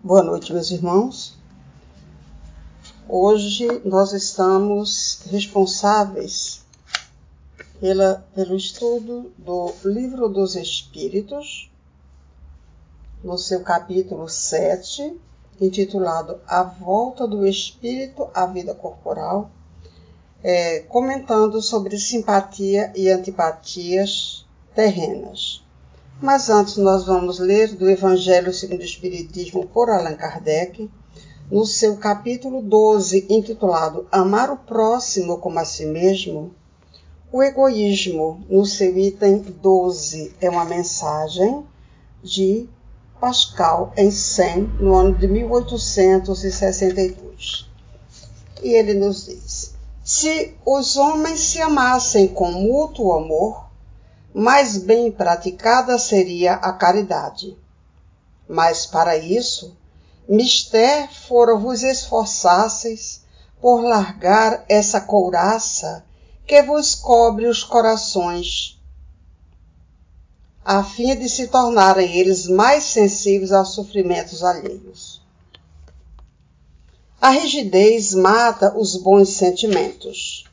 Boa noite, meus irmãos. Hoje nós estamos responsáveis pela, pelo estudo do Livro dos Espíritos, no seu capítulo 7, intitulado A Volta do Espírito à Vida Corporal, é, comentando sobre simpatia e antipatias terrenas. Mas antes nós vamos ler do Evangelho segundo o Espiritismo por Allan Kardec, no seu capítulo 12, intitulado Amar o próximo como a si mesmo. O egoísmo, no seu item 12, é uma mensagem de Pascal em Sen, no ano de 1862. E ele nos diz: Se os homens se amassem com mútuo amor, mais bem praticada seria a caridade. Mas para isso, mister fora vos esforçasseis por largar essa couraça que vos cobre os corações, a fim de se tornarem eles mais sensíveis aos sofrimentos alheios. A rigidez mata os bons sentimentos.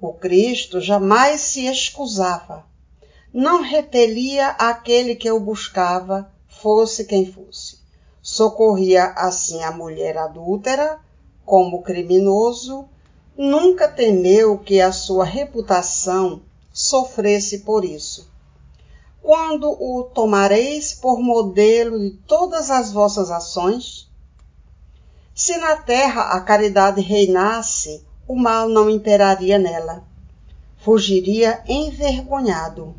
O Cristo jamais se excusava, não repelia aquele que o buscava, fosse quem fosse. Socorria assim a mulher adúltera, como criminoso, nunca temeu que a sua reputação sofresse por isso. Quando o tomareis por modelo de todas as vossas ações? Se na terra a caridade reinasse, o mal não imperaria nela. Fugiria envergonhado,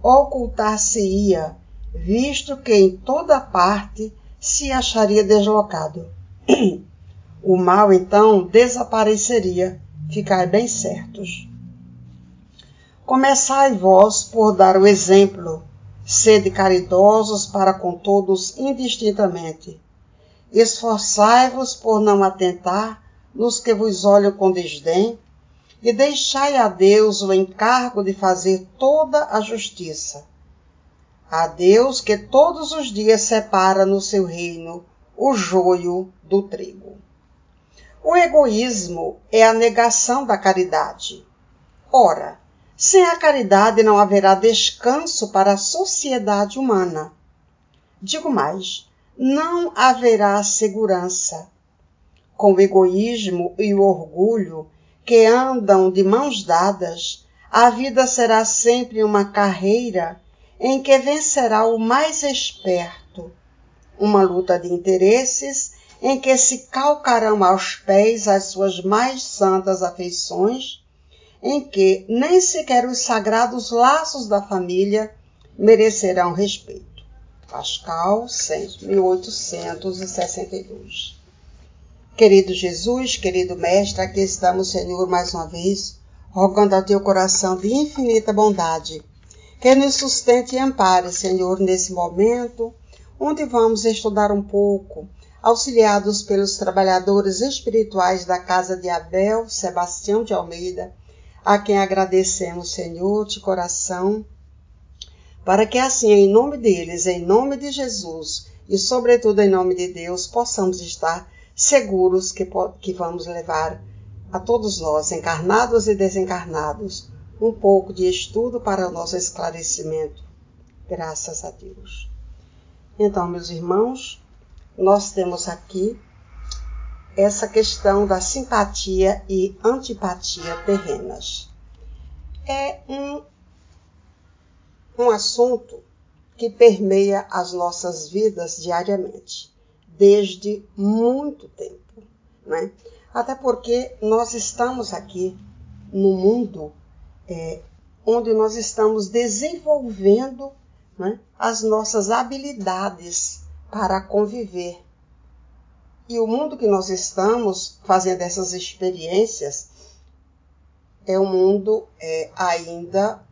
ocultar-se-ia, visto que em toda parte se acharia deslocado. O mal então desapareceria, ficai bem certos. Começai vós por dar o exemplo, sede caridosos para com todos indistintamente. Esforçai-vos por não atentar nos que vos olham com desdém, e deixai a Deus o encargo de fazer toda a justiça. A Deus que todos os dias separa no seu reino o joio do trigo. O egoísmo é a negação da caridade. Ora, sem a caridade não haverá descanso para a sociedade humana. Digo mais, não haverá segurança, com o egoísmo e o orgulho que andam de mãos dadas, a vida será sempre uma carreira em que vencerá o mais esperto, uma luta de interesses em que se calcarão aos pés as suas mais santas afeições, em que nem sequer os sagrados laços da família merecerão respeito. Pascal, 1862 Querido Jesus, querido Mestre, aqui estamos, Senhor, mais uma vez, rogando a teu coração de infinita bondade, que nos sustente e ampare, Senhor, nesse momento, onde vamos estudar um pouco, auxiliados pelos trabalhadores espirituais da casa de Abel, Sebastião de Almeida, a quem agradecemos, Senhor, de coração, para que assim, em nome deles, em nome de Jesus e, sobretudo, em nome de Deus, possamos estar seguros que, que vamos levar a todos nós, encarnados e desencarnados, um pouco de estudo para o nosso esclarecimento. Graças a Deus. Então, meus irmãos, nós temos aqui essa questão da simpatia e antipatia terrenas. É um, um assunto que permeia as nossas vidas diariamente desde muito tempo, né? Até porque nós estamos aqui no mundo é, onde nós estamos desenvolvendo né, as nossas habilidades para conviver. E o mundo que nós estamos fazendo essas experiências é um mundo é, ainda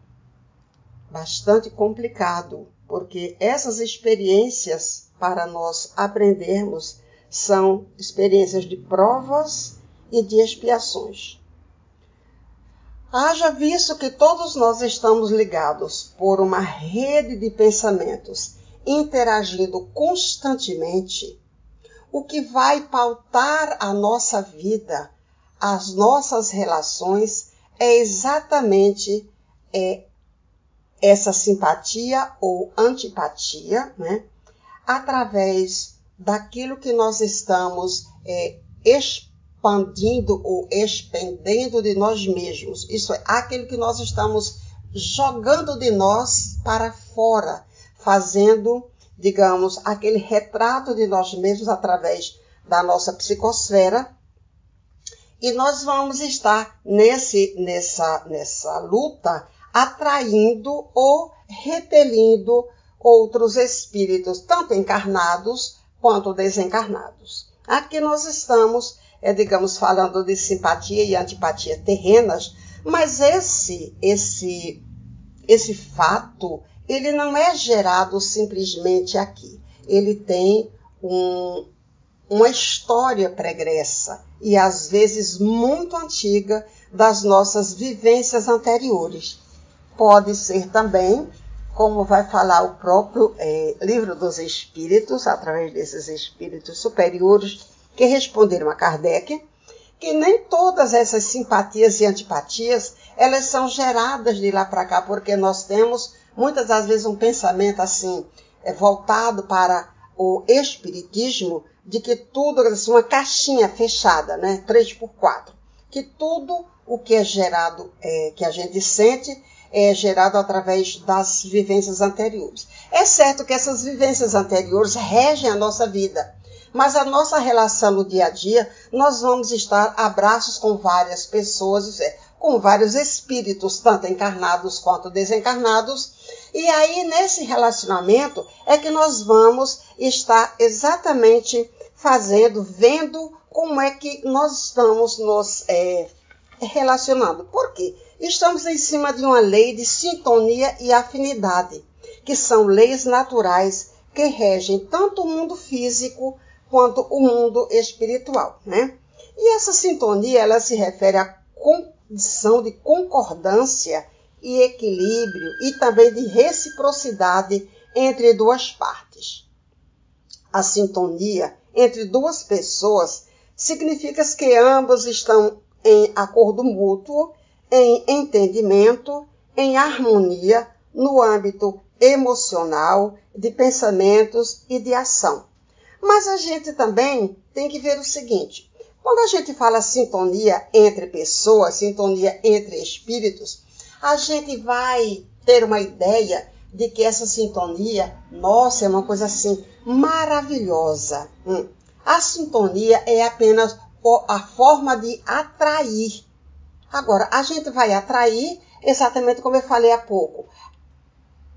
bastante complicado, porque essas experiências para nós aprendermos são experiências de provas e de expiações. Haja visto que todos nós estamos ligados por uma rede de pensamentos interagindo constantemente, o que vai pautar a nossa vida, as nossas relações, é exatamente é, essa simpatia ou antipatia, né? Através daquilo que nós estamos é, expandindo ou expendendo de nós mesmos. Isso é aquilo que nós estamos jogando de nós para fora, fazendo, digamos, aquele retrato de nós mesmos através da nossa psicosfera. E nós vamos estar nesse, nessa, nessa luta atraindo ou repelindo outros espíritos, tanto encarnados quanto desencarnados. Aqui nós estamos, é, digamos, falando de simpatia e antipatia terrenas, mas esse, esse, esse fato, ele não é gerado simplesmente aqui. Ele tem um, uma história pregressa e às vezes muito antiga das nossas vivências anteriores. Pode ser também, como vai falar o próprio é, livro dos Espíritos, através desses espíritos superiores que responderam a Kardec, que nem todas essas simpatias e antipatias elas são geradas de lá para cá, porque nós temos muitas das vezes um pensamento assim é, voltado para o espiritismo de que tudo assim, uma caixinha fechada, né, 3 por 4 que tudo o que é gerado, é, que a gente sente, é gerado através das vivências anteriores. É certo que essas vivências anteriores regem a nossa vida, mas a nossa relação no dia a dia, nós vamos estar abraços com várias pessoas, é, com vários espíritos, tanto encarnados quanto desencarnados, e aí nesse relacionamento é que nós vamos estar exatamente fazendo, vendo como é que nós estamos nos é, relacionando. Por quê? Estamos em cima de uma lei de sintonia e afinidade, que são leis naturais que regem tanto o mundo físico quanto o mundo espiritual, né? E essa sintonia, ela se refere à condição de concordância e equilíbrio e também de reciprocidade entre duas partes. A sintonia entre duas pessoas significa que ambos estão em acordo mútuo, em entendimento, em harmonia no âmbito emocional, de pensamentos e de ação. Mas a gente também tem que ver o seguinte: quando a gente fala sintonia entre pessoas, sintonia entre espíritos, a gente vai ter uma ideia de que essa sintonia, nossa, é uma coisa assim maravilhosa. Hum. A sintonia é apenas a forma de atrair. Agora, a gente vai atrair exatamente como eu falei há pouco,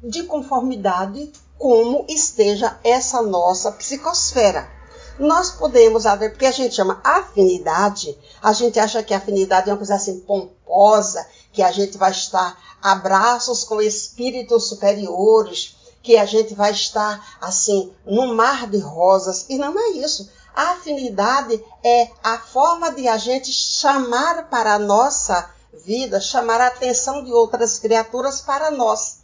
de conformidade como esteja essa nossa psicosfera. Nós podemos haver, porque a gente chama afinidade, a gente acha que afinidade é uma coisa assim pomposa, que a gente vai estar abraços com espíritos superiores, que a gente vai estar assim num mar de rosas, e não é isso. A afinidade é a forma de a gente chamar para a nossa vida, chamar a atenção de outras criaturas para nós.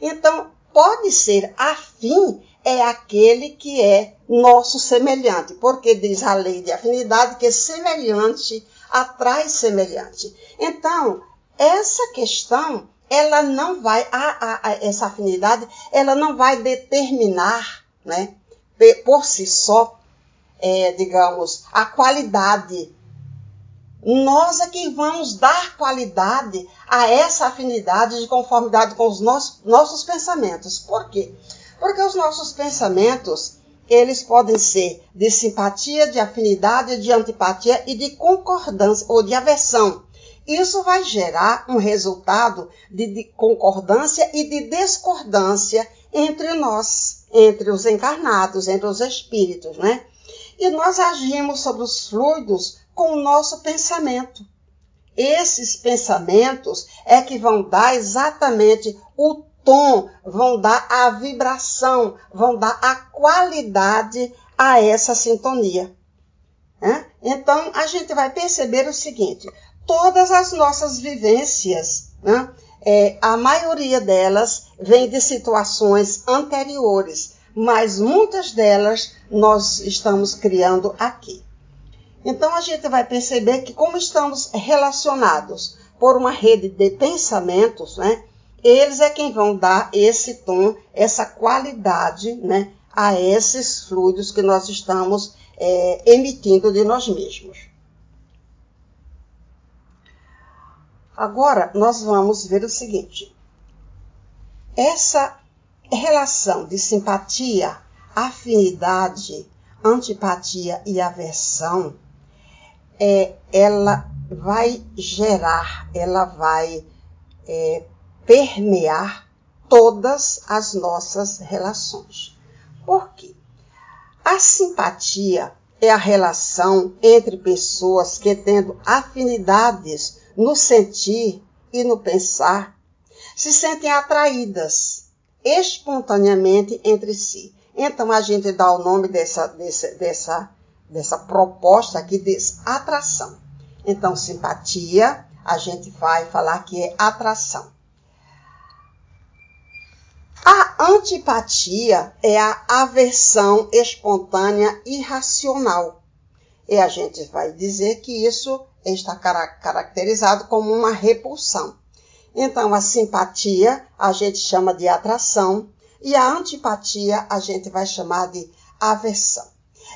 Então, pode ser afim é aquele que é nosso semelhante, porque diz a lei de afinidade que semelhante atrai semelhante. Então, essa questão, ela não vai, a, a, a, essa afinidade, ela não vai determinar, né, por si só, é, digamos, a qualidade nós é que vamos dar qualidade a essa afinidade de conformidade com os nossos, nossos pensamentos. Por quê? Porque os nossos pensamentos, eles podem ser de simpatia, de afinidade, de antipatia e de concordância ou de aversão. Isso vai gerar um resultado de, de concordância e de discordância entre nós, entre os encarnados, entre os espíritos, né? E nós agimos sobre os fluidos com o nosso pensamento. Esses pensamentos é que vão dar exatamente o tom, vão dar a vibração, vão dar a qualidade a essa sintonia. Então a gente vai perceber o seguinte: todas as nossas vivências, né, é, a maioria delas vem de situações anteriores, mas muitas delas nós estamos criando aqui. Então a gente vai perceber que como estamos relacionados por uma rede de pensamentos, né? Eles é quem vão dar esse tom, essa qualidade, né? A esses fluidos que nós estamos é, emitindo de nós mesmos. Agora nós vamos ver o seguinte: essa relação de simpatia, afinidade, antipatia e aversão, é, ela vai gerar, ela vai é, permear todas as nossas relações. Por quê? A simpatia é a relação entre pessoas que, tendo afinidades no sentir e no pensar, se sentem atraídas espontaneamente entre si. Então a gente dá o nome dessa, dessa, dessa, dessa proposta aqui de atração. Então, simpatia, a gente vai falar que é atração. A antipatia é a aversão espontânea irracional. E a gente vai dizer que isso está caracterizado como uma repulsão. Então, a simpatia a gente chama de atração e a antipatia a gente vai chamar de aversão.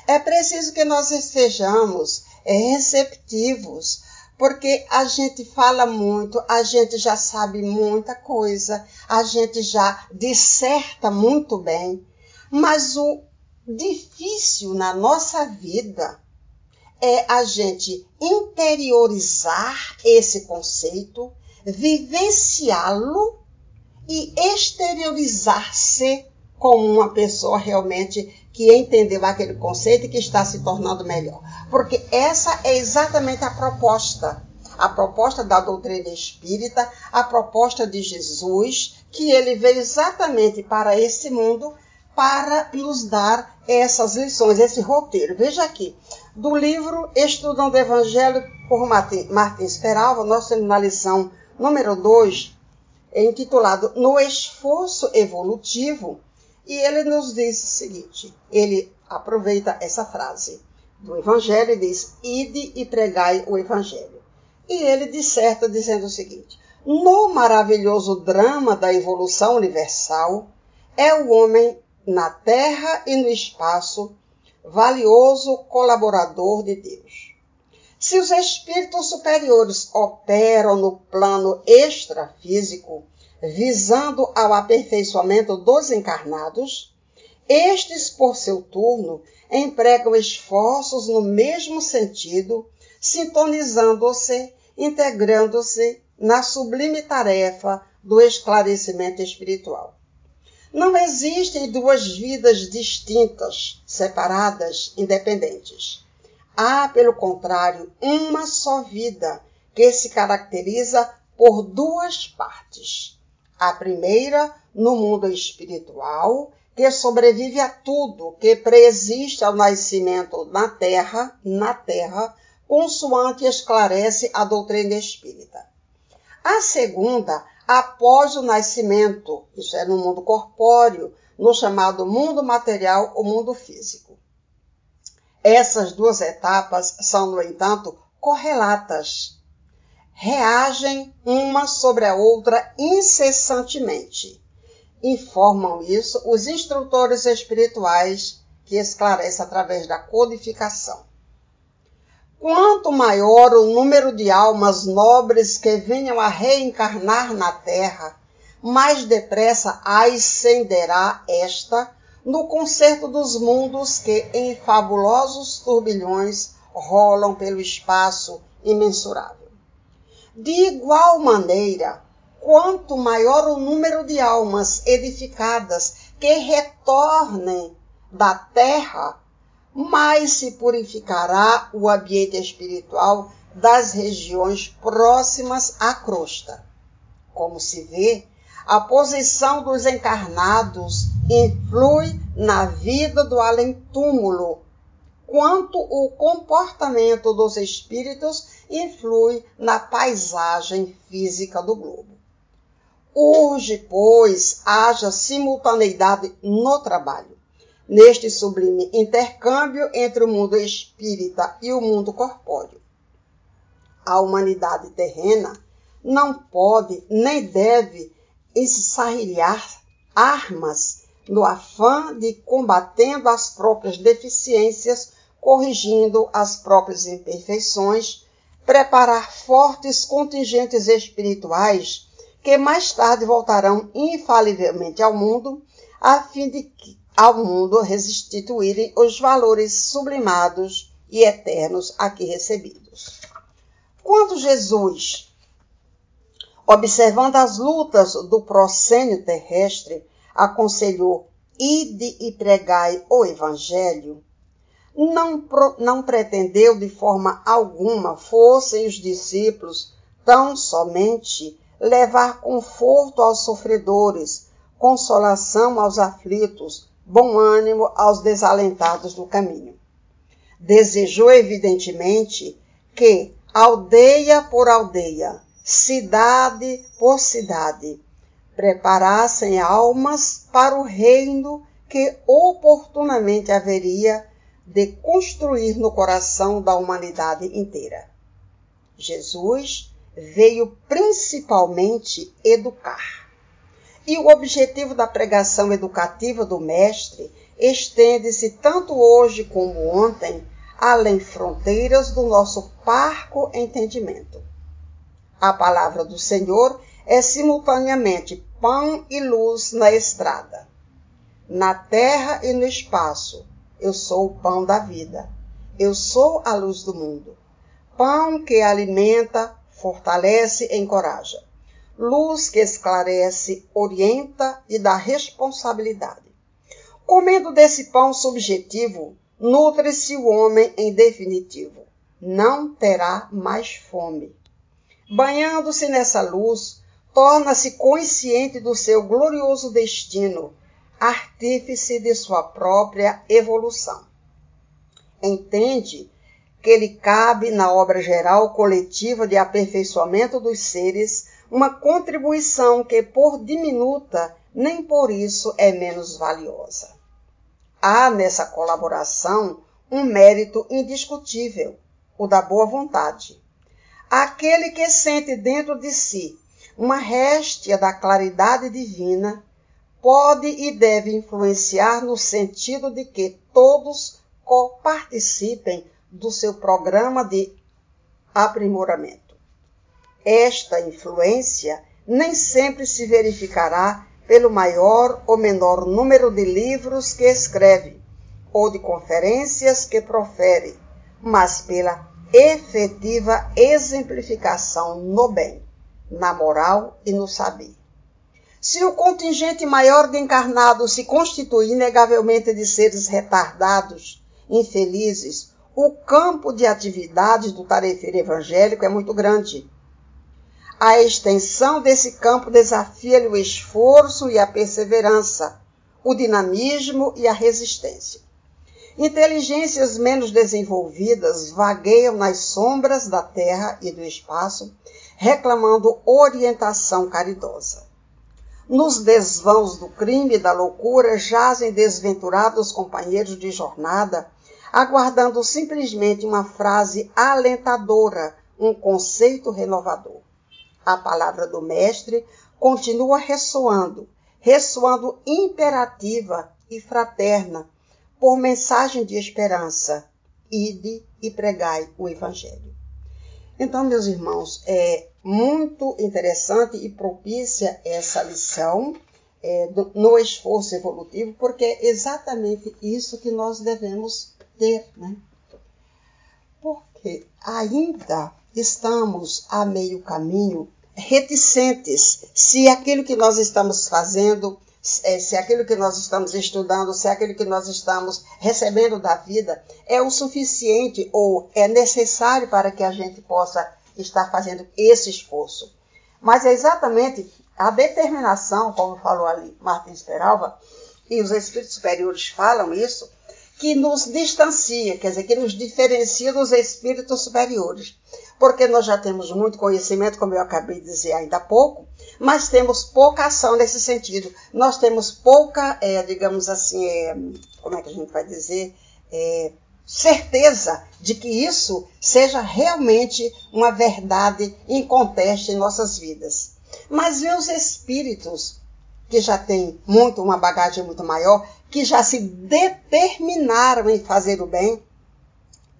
É preciso que nós estejamos é, receptivos, porque a gente fala muito, a gente já sabe muita coisa, a gente já disserta muito bem, mas o difícil na nossa vida é a gente interiorizar esse conceito, vivenciá-lo e exteriorizar-se como uma pessoa realmente que entendeu aquele conceito e que está se tornando melhor. Porque essa é exatamente a proposta. A proposta da doutrina espírita, a proposta de Jesus, que ele veio exatamente para esse mundo para nos dar essas lições, esse roteiro. Veja aqui, do livro Estudando o Evangelho por Martins Peralva, nós temos na lição número 2, intitulado No Esforço Evolutivo, e ele nos diz o seguinte: ele aproveita essa frase do Evangelho e diz: Ide e pregai o Evangelho. E ele disserta dizendo o seguinte: No maravilhoso drama da evolução universal, é o homem na terra e no espaço, valioso colaborador de Deus. Se os espíritos superiores operam no plano extrafísico, visando ao aperfeiçoamento dos encarnados, estes, por seu turno, empregam esforços no mesmo sentido, sintonizando-se, integrando-se na sublime tarefa do esclarecimento espiritual. Não existem duas vidas distintas, separadas, independentes. Há, pelo contrário, uma só vida que se caracteriza por duas partes a primeira, no mundo espiritual, que sobrevive a tudo que preexiste ao nascimento na terra, na terra, consoante esclarece a doutrina espírita. A segunda, após o nascimento, isso é no mundo corpóreo, no chamado mundo material ou mundo físico. Essas duas etapas são, no entanto, correlatas reagem uma sobre a outra incessantemente. Informam isso os instrutores espirituais que esclarecem através da codificação. Quanto maior o número de almas nobres que venham a reencarnar na Terra, mais depressa ascenderá esta no concerto dos mundos que, em fabulosos turbilhões, rolam pelo espaço imensurável. De igual maneira, quanto maior o número de almas edificadas que retornem da terra, mais se purificará o ambiente espiritual das regiões próximas à crosta. Como se vê, a posição dos encarnados influi na vida do além-túmulo, quanto o comportamento dos espíritos influi na paisagem física do globo. Urge, pois, haja simultaneidade no trabalho, neste sublime intercâmbio entre o mundo espírita e o mundo corpóreo. A humanidade terrena não pode nem deve ensarrilhar armas no afã de combatendo as próprias deficiências, corrigindo as próprias imperfeições, preparar fortes contingentes espirituais que mais tarde voltarão infalivelmente ao mundo, a fim de que ao mundo restituírem os valores sublimados e eternos aqui recebidos. Quando Jesus, observando as lutas do proscênio terrestre, aconselhou: Ide e pregai o Evangelho, não, não pretendeu de forma alguma fossem os discípulos tão somente levar conforto aos sofredores, consolação aos aflitos, bom ânimo aos desalentados do caminho. Desejou, evidentemente, que, aldeia por aldeia, cidade por cidade, preparassem almas para o reino que oportunamente haveria de construir no coração da humanidade inteira. Jesus veio principalmente educar. E o objetivo da pregação educativa do Mestre estende-se tanto hoje como ontem, além fronteiras do nosso parco entendimento. A palavra do Senhor é simultaneamente pão e luz na estrada. Na terra e no espaço, eu sou o pão da vida. Eu sou a luz do mundo. Pão que alimenta, fortalece e encoraja. Luz que esclarece, orienta e dá responsabilidade. Comendo desse pão subjetivo, nutre-se o homem em definitivo. Não terá mais fome. Banhando-se nessa luz, torna-se consciente do seu glorioso destino, artífice de sua própria evolução. Entende que lhe cabe na obra geral coletiva de aperfeiçoamento dos seres uma contribuição que, por diminuta, nem por isso é menos valiosa. Há nessa colaboração um mérito indiscutível, o da boa vontade. Aquele que sente dentro de si uma réstia da claridade divina, pode e deve influenciar no sentido de que todos participem do seu programa de aprimoramento. Esta influência nem sempre se verificará pelo maior ou menor número de livros que escreve ou de conferências que profere, mas pela efetiva exemplificação no bem na moral e no saber. Se o contingente maior de encarnados se constitui inegavelmente de seres retardados, infelizes, o campo de atividades do tarefeiro evangélico é muito grande. A extensão desse campo desafia-lhe o esforço e a perseverança, o dinamismo e a resistência. Inteligências menos desenvolvidas vagueiam nas sombras da terra e do espaço, reclamando orientação caridosa. Nos desvãos do crime e da loucura jazem desventurados companheiros de jornada, aguardando simplesmente uma frase alentadora, um conceito renovador. A palavra do Mestre continua ressoando, ressoando imperativa e fraterna, por mensagem de esperança. Ide e pregai o Evangelho. Então, meus irmãos, é muito interessante e propícia essa lição é, do, no esforço evolutivo, porque é exatamente isso que nós devemos ter, né? Porque ainda estamos a meio caminho reticentes se aquilo que nós estamos fazendo, é, se aquilo que nós estamos estudando, se aquilo que nós estamos recebendo da vida é o suficiente ou é necessário para que a gente possa estar fazendo esse esforço. Mas é exatamente a determinação, como falou ali Martins Peralva, e os espíritos superiores falam isso, que nos distancia, quer dizer, que nos diferencia dos espíritos superiores. Porque nós já temos muito conhecimento, como eu acabei de dizer ainda há pouco, mas temos pouca ação nesse sentido. Nós temos pouca, é, digamos assim, é, como é que a gente vai dizer, é, certeza de que isso seja realmente uma verdade inconteste em nossas vidas. Mas os espíritos que já têm muito, uma bagagem muito maior, que já se determinaram em fazer o bem,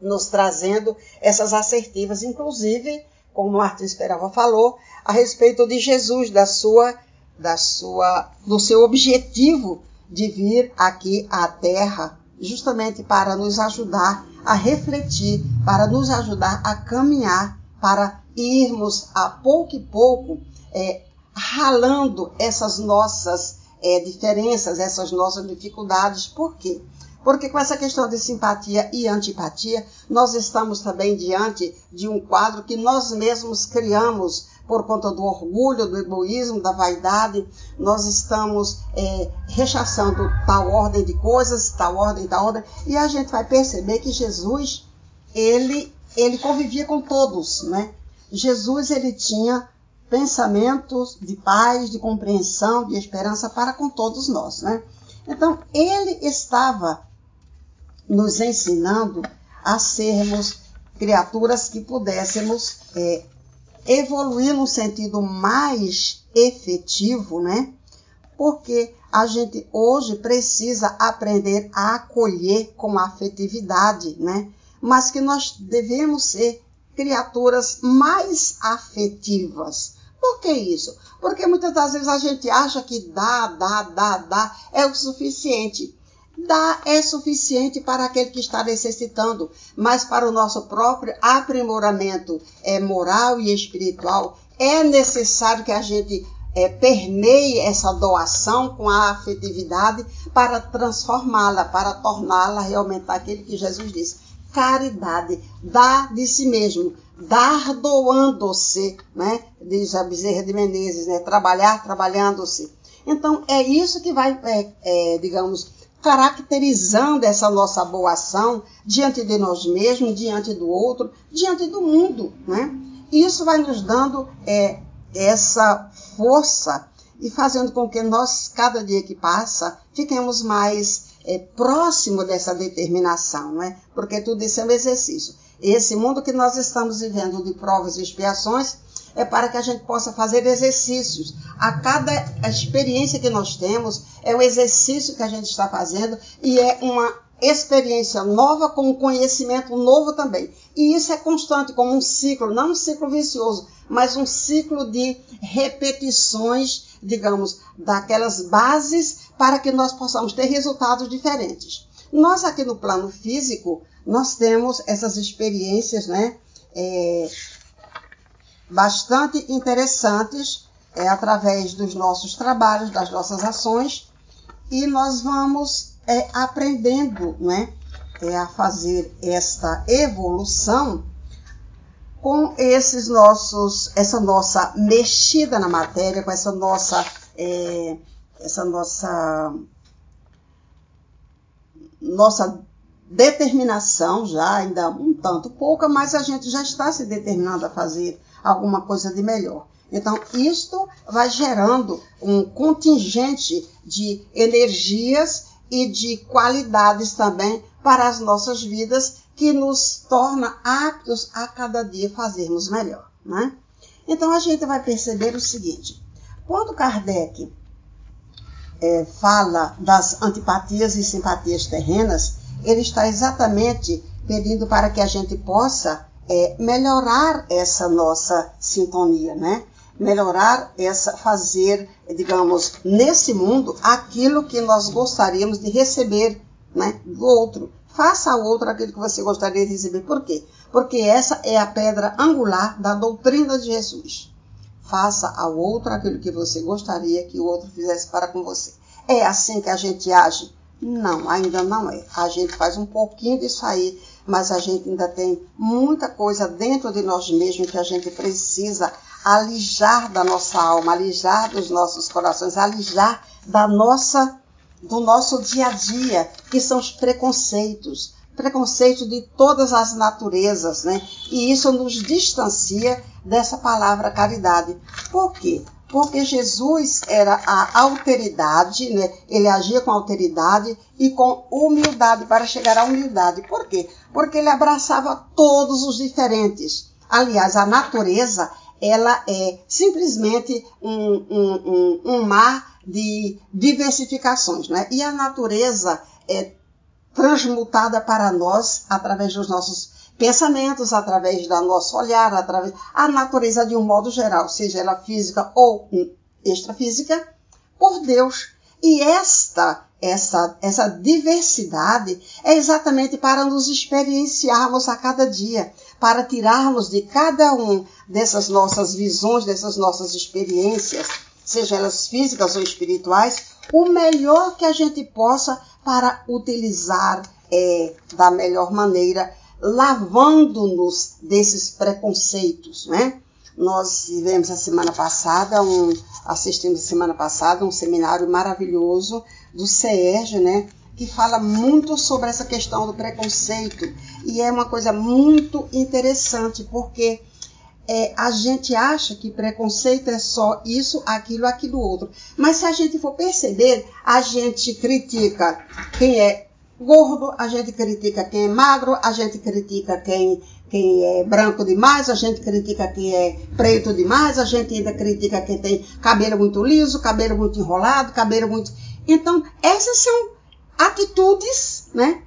nos trazendo essas assertivas, inclusive, como o Arthur Esperava falou, a respeito de Jesus, da sua, da sua, do seu objetivo de vir aqui à Terra justamente para nos ajudar a refletir, para nos ajudar a caminhar, para irmos a pouco e pouco é, ralando essas nossas é, diferenças, essas nossas dificuldades. Por quê? Porque com essa questão de simpatia e antipatia, nós estamos também diante de um quadro que nós mesmos criamos por conta do orgulho, do egoísmo, da vaidade, nós estamos é, rechaçando tal ordem de coisas, tal ordem, tal ordem, e a gente vai perceber que Jesus, ele, ele convivia com todos, né? Jesus, ele tinha pensamentos de paz, de compreensão, de esperança para com todos nós, né? Então, ele estava nos ensinando a sermos criaturas que pudéssemos é, evoluir no sentido mais efetivo, né? Porque a gente hoje precisa aprender a acolher com afetividade, né? Mas que nós devemos ser criaturas mais afetivas. Por que isso? Porque muitas das vezes a gente acha que dá, dá, dá, dá é o suficiente dá é suficiente para aquele que está necessitando, mas para o nosso próprio aprimoramento é, moral e espiritual é necessário que a gente é, permeie essa doação com a afetividade para transformá-la, para torná-la realmente aquele que Jesus disse. Caridade, dar de si mesmo, dar doando-se, né? Diz a Bezerra de Menezes, né? Trabalhar trabalhando-se. Então, é isso que vai, é, é, digamos, caracterizando essa nossa boa ação diante de nós mesmos, diante do outro, diante do mundo. Né? Isso vai nos dando é, essa força e fazendo com que nós, cada dia que passa, fiquemos mais é, próximo dessa determinação, né? porque tudo isso é um exercício. Esse mundo que nós estamos vivendo de provas e expiações é para que a gente possa fazer exercícios. A cada experiência que nós temos é um exercício que a gente está fazendo e é uma experiência nova com um conhecimento novo também. E isso é constante, como um ciclo, não um ciclo vicioso, mas um ciclo de repetições, digamos, daquelas bases para que nós possamos ter resultados diferentes. Nós aqui no plano físico, nós temos essas experiências, né? É, bastante interessantes é, através dos nossos trabalhos, das nossas ações, e nós vamos é, aprendendo né, é, a fazer esta evolução com esses nossos, essa nossa mexida na matéria, com essa nossa, é, essa nossa, nossa determinação já, ainda um tanto pouca, mas a gente já está se determinando a fazer alguma coisa de melhor. Então, isto vai gerando um contingente de energias e de qualidades também para as nossas vidas que nos torna aptos a cada dia fazermos melhor. Né? Então, a gente vai perceber o seguinte: quando Kardec é, fala das antipatias e simpatias terrenas, ele está exatamente pedindo para que a gente possa é, melhorar essa nossa sintonia, né? Melhorar essa, fazer, digamos, nesse mundo aquilo que nós gostaríamos de receber, né? Do outro. Faça ao outro aquilo que você gostaria de receber. Por quê? Porque essa é a pedra angular da doutrina de Jesus. Faça ao outro aquilo que você gostaria que o outro fizesse para com você. É assim que a gente age? Não, ainda não é. A gente faz um pouquinho disso aí mas a gente ainda tem muita coisa dentro de nós mesmos que a gente precisa alijar da nossa alma, alijar dos nossos corações, alijar da nossa do nosso dia a dia, que são os preconceitos, preconceito de todas as naturezas, né? E isso nos distancia dessa palavra caridade. Por quê? Porque Jesus era a alteridade, né? ele agia com alteridade e com humildade para chegar à humildade. Por quê? Porque ele abraçava todos os diferentes. Aliás, a natureza ela é simplesmente um, um, um, um mar de diversificações. Né? E a natureza é transmutada para nós através dos nossos pensamentos, através do nosso olhar, através a natureza de um modo geral, seja ela física ou extrafísica, por Deus. E esta essa essa diversidade é exatamente para nos experienciarmos a cada dia, para tirarmos de cada um dessas nossas visões, dessas nossas experiências, seja elas físicas ou espirituais, o melhor que a gente possa para utilizar é, da melhor maneira lavando-nos desses preconceitos, né? Nós tivemos a semana passada, um, assistimos a semana passada um seminário maravilhoso do CERJ, né? Que fala muito sobre essa questão do preconceito. E é uma coisa muito interessante, porque é, a gente acha que preconceito é só isso, aquilo, aquilo outro. Mas se a gente for perceber, a gente critica quem é gordo, a gente critica quem é magro, a gente critica quem, quem é branco demais, a gente critica quem é preto demais, a gente ainda critica quem tem cabelo muito liso, cabelo muito enrolado, cabelo muito. Então, essas são atitudes né,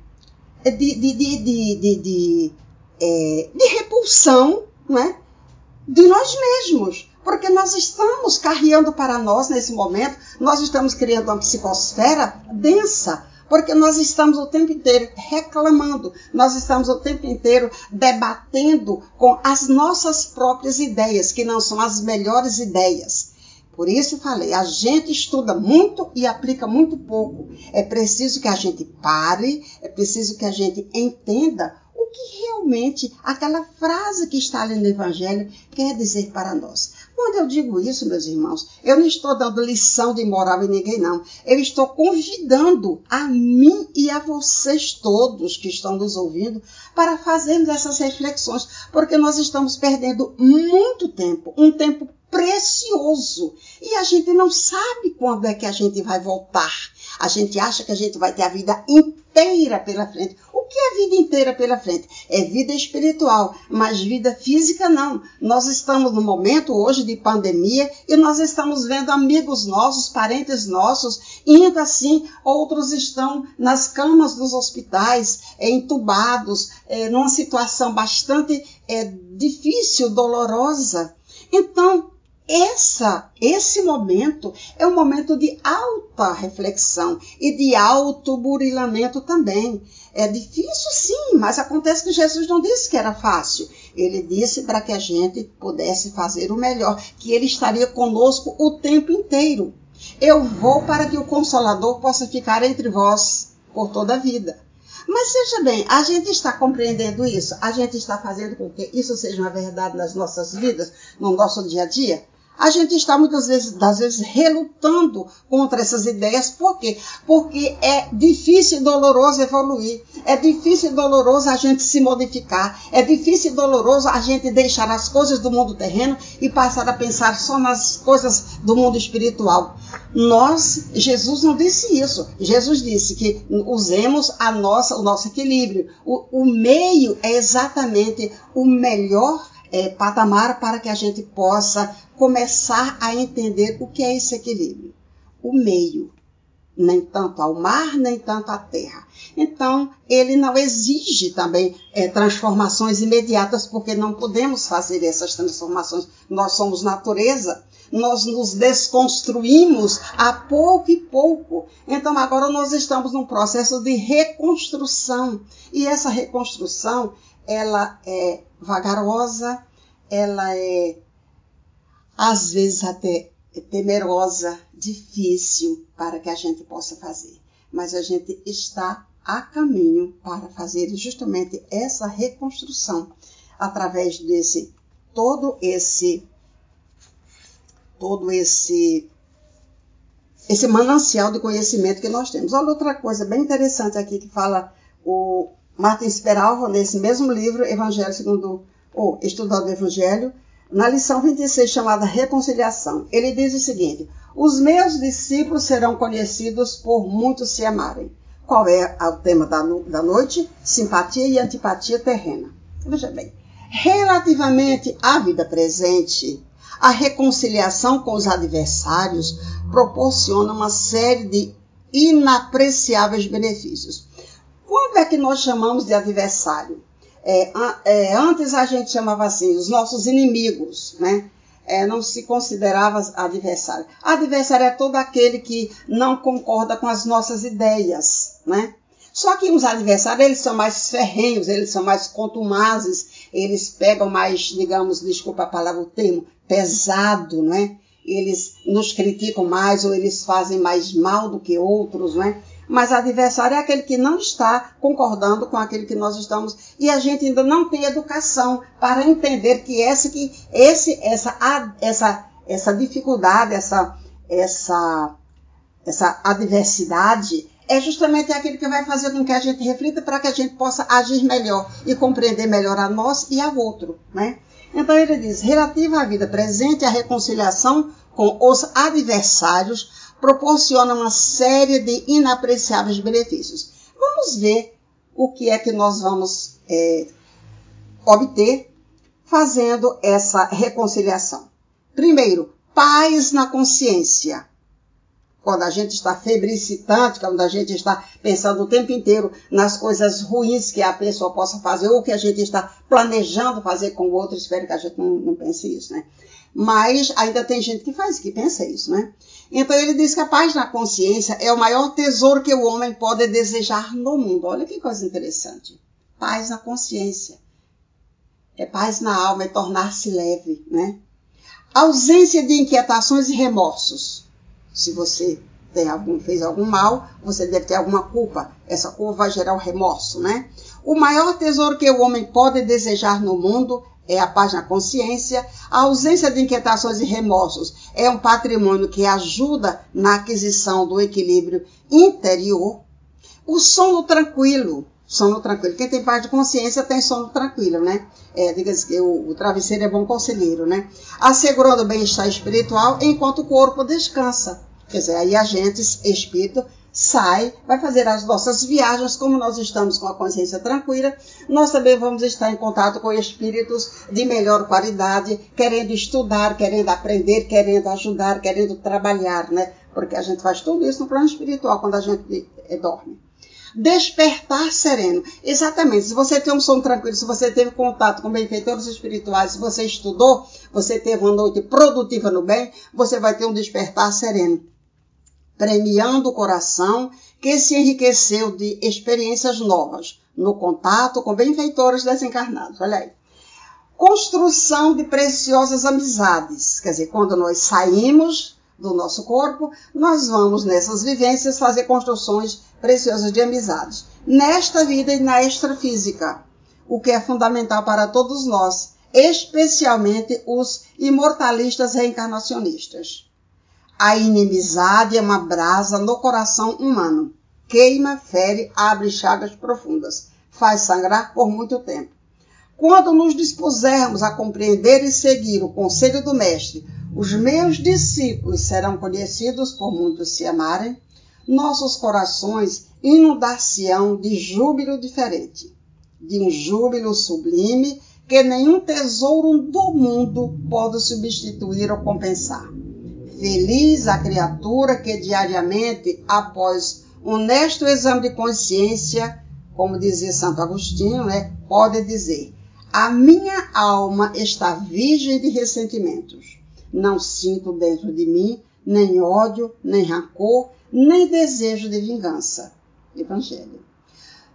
de, de, de, de, de, de, é, de repulsão né, de nós mesmos porque nós estamos carreando para nós nesse momento, nós estamos criando uma psicosfera densa, porque nós estamos o tempo inteiro reclamando, nós estamos o tempo inteiro debatendo com as nossas próprias ideias, que não são as melhores ideias. Por isso falei, a gente estuda muito e aplica muito pouco. É preciso que a gente pare, é preciso que a gente entenda o que realmente aquela frase que está ali no Evangelho quer dizer para nós. Quando eu digo isso, meus irmãos, eu não estou dando lição de moral em ninguém, não. Eu estou convidando a mim e a vocês todos que estão nos ouvindo para fazermos essas reflexões, porque nós estamos perdendo muito tempo, um tempo precioso, e a gente não sabe quando é que a gente vai voltar. A gente acha que a gente vai ter a vida inteira pela frente. O que é vida inteira pela frente? É vida espiritual, mas vida física não. Nós estamos no momento hoje de pandemia e nós estamos vendo amigos nossos, parentes nossos, indo assim, outros estão nas camas dos hospitais, é, entubados, é, numa situação bastante é, difícil, dolorosa. Então, essa, esse momento é um momento de alta reflexão e de alto burilamento também. É difícil sim, mas acontece que Jesus não disse que era fácil. Ele disse para que a gente pudesse fazer o melhor, que ele estaria conosco o tempo inteiro. Eu vou para que o Consolador possa ficar entre vós por toda a vida. Mas seja bem, a gente está compreendendo isso? A gente está fazendo com que isso seja uma verdade nas nossas vidas, no nosso dia a dia? A gente está muitas vezes, das vezes, relutando contra essas ideias. Por quê? Porque é difícil e doloroso evoluir. É difícil e doloroso a gente se modificar. É difícil e doloroso a gente deixar as coisas do mundo terreno e passar a pensar só nas coisas do mundo espiritual. Nós, Jesus não disse isso. Jesus disse que usemos a nossa, o nosso equilíbrio. O, o meio é exatamente o melhor é, patamar para que a gente possa começar a entender o que é esse equilíbrio. O meio, nem tanto ao mar, nem tanto à terra. Então, ele não exige também é, transformações imediatas, porque não podemos fazer essas transformações. Nós somos natureza, nós nos desconstruímos a pouco e pouco. Então, agora nós estamos num processo de reconstrução. E essa reconstrução, ela é vagarosa, ela é às vezes até temerosa, difícil para que a gente possa fazer. Mas a gente está a caminho para fazer justamente essa reconstrução através desse todo esse todo esse esse manancial de conhecimento que nós temos. Olha outra coisa bem interessante aqui que fala o Martin Speralva nesse mesmo livro, Evangelho segundo ou Estudando o Evangelho, na lição 26, chamada Reconciliação. Ele diz o seguinte: Os meus discípulos serão conhecidos por muitos se amarem. Qual é o tema da, da noite? Simpatia e antipatia terrena. Veja bem, relativamente à vida presente, a reconciliação com os adversários proporciona uma série de inapreciáveis benefícios. Quando é que nós chamamos de adversário? É, é, antes a gente chamava assim, os nossos inimigos, né? É, não se considerava adversário. Adversário é todo aquele que não concorda com as nossas ideias, né? Só que os adversários, eles são mais ferrenhos, eles são mais contumazes, eles pegam mais, digamos, desculpa a palavra, o termo, pesado, né? Eles nos criticam mais ou eles fazem mais mal do que outros, né? Mas adversário é aquele que não está concordando com aquele que nós estamos e a gente ainda não tem educação para entender que essa que esse essa essa essa dificuldade, essa essa essa adversidade é justamente aquele que vai fazer com que a gente reflita para que a gente possa agir melhor e compreender melhor a nós e ao outro, né? Então ele diz, relativa à vida presente, a reconciliação com os adversários proporciona uma série de inapreciáveis benefícios. Vamos ver o que é que nós vamos é, obter fazendo essa reconciliação. Primeiro, paz na consciência quando a gente está febricitante, quando a gente está pensando o tempo inteiro nas coisas ruins que a pessoa possa fazer ou que a gente está planejando fazer com o outro, espero que a gente não, não pense isso, né? Mas ainda tem gente que faz, que pensa isso, né? Então ele diz que a paz na consciência é o maior tesouro que o homem pode desejar no mundo. Olha que coisa interessante. Paz na consciência. É paz na alma, é tornar-se leve, né? Ausência de inquietações e remorsos se você tem algum, fez algum mal, você deve ter alguma culpa. Essa culpa vai gerar o remorso, né? O maior tesouro que o homem pode desejar no mundo é a paz na consciência. A ausência de inquietações e remorsos é um patrimônio que ajuda na aquisição do equilíbrio interior. O sono tranquilo. Sono tranquilo. Quem tem paz de consciência tem sono tranquilo, né? É, diga-se que o, o, travesseiro é bom conselheiro, né? Assegurando o bem-estar espiritual enquanto o corpo descansa. Quer dizer, aí a gente, espírito, sai, vai fazer as nossas viagens, como nós estamos com a consciência tranquila, nós também vamos estar em contato com espíritos de melhor qualidade, querendo estudar, querendo aprender, querendo ajudar, querendo trabalhar, né? Porque a gente faz tudo isso no plano espiritual quando a gente eh, dorme. Despertar sereno. Exatamente. Se você tem um sono tranquilo, se você teve contato com benfeitores espirituais, se você estudou, você teve uma noite produtiva no bem, você vai ter um despertar sereno. Premiando o coração que se enriqueceu de experiências novas no contato com benfeitores desencarnados. Olha aí. Construção de preciosas amizades. Quer dizer, quando nós saímos do nosso corpo, nós vamos nessas vivências fazer construções preciosas de amizades, nesta vida e na extrafísica, o que é fundamental para todos nós, especialmente os imortalistas reencarnacionistas. A inimizade é uma brasa no coração humano. Queima, fere, abre chagas profundas, faz sangrar por muito tempo. Quando nos dispusermos a compreender e seguir o conselho do Mestre, os meus discípulos serão conhecidos por muitos se amarem, nossos corações inundar-se-ão de júbilo diferente, de um júbilo sublime que nenhum tesouro do mundo pode substituir ou compensar. Feliz a criatura que diariamente, após honesto exame de consciência, como dizia Santo Agostinho, né, pode dizer: A minha alma está virgem de ressentimentos. Não sinto dentro de mim nem ódio, nem rancor, nem desejo de vingança. Evangelho.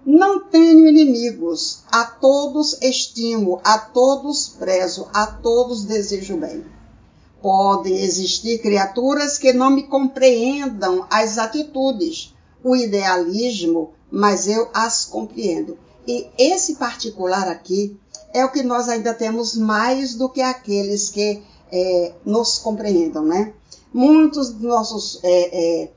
Não tenho inimigos, a todos estimo, a todos prezo, a todos desejo bem. Podem existir criaturas que não me compreendam as atitudes, o idealismo, mas eu as compreendo. E esse particular aqui é o que nós ainda temos mais do que aqueles que é, nos compreendam, né? Muitos dos nossos é, é,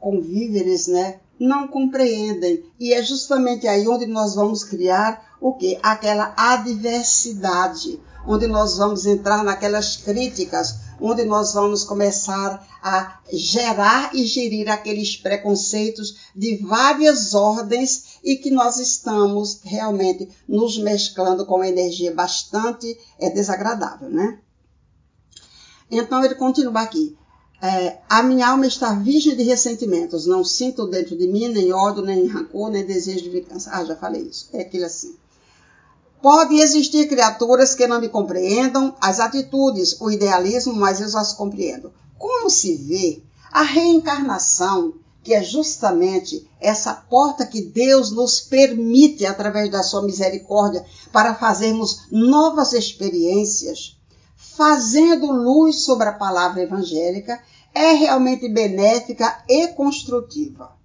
convíveres, né, não compreendem. E é justamente aí onde nós vamos criar o que? Aquela adversidade, onde nós vamos entrar naquelas críticas, onde nós vamos começar a gerar e gerir aqueles preconceitos de várias ordens e que nós estamos realmente nos mesclando com uma energia bastante é, desagradável, né? Então ele continua aqui. É, a minha alma está virgem de ressentimentos, não sinto dentro de mim nem ódio, nem rancor, nem desejo de vingança. Ah, já falei isso. É aquilo assim. Podem existir criaturas que não me compreendam as atitudes, o idealismo, mas eu as compreendo. Como se vê, a reencarnação, que é justamente essa porta que Deus nos permite, através da sua misericórdia, para fazermos novas experiências, fazendo luz sobre a palavra evangélica, é realmente benéfica e construtiva.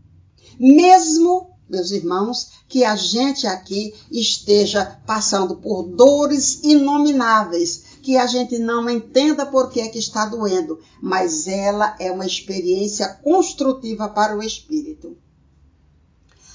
Mesmo, meus irmãos, que a gente aqui esteja passando por dores inomináveis, que a gente não entenda por que é que está doendo, mas ela é uma experiência construtiva para o espírito.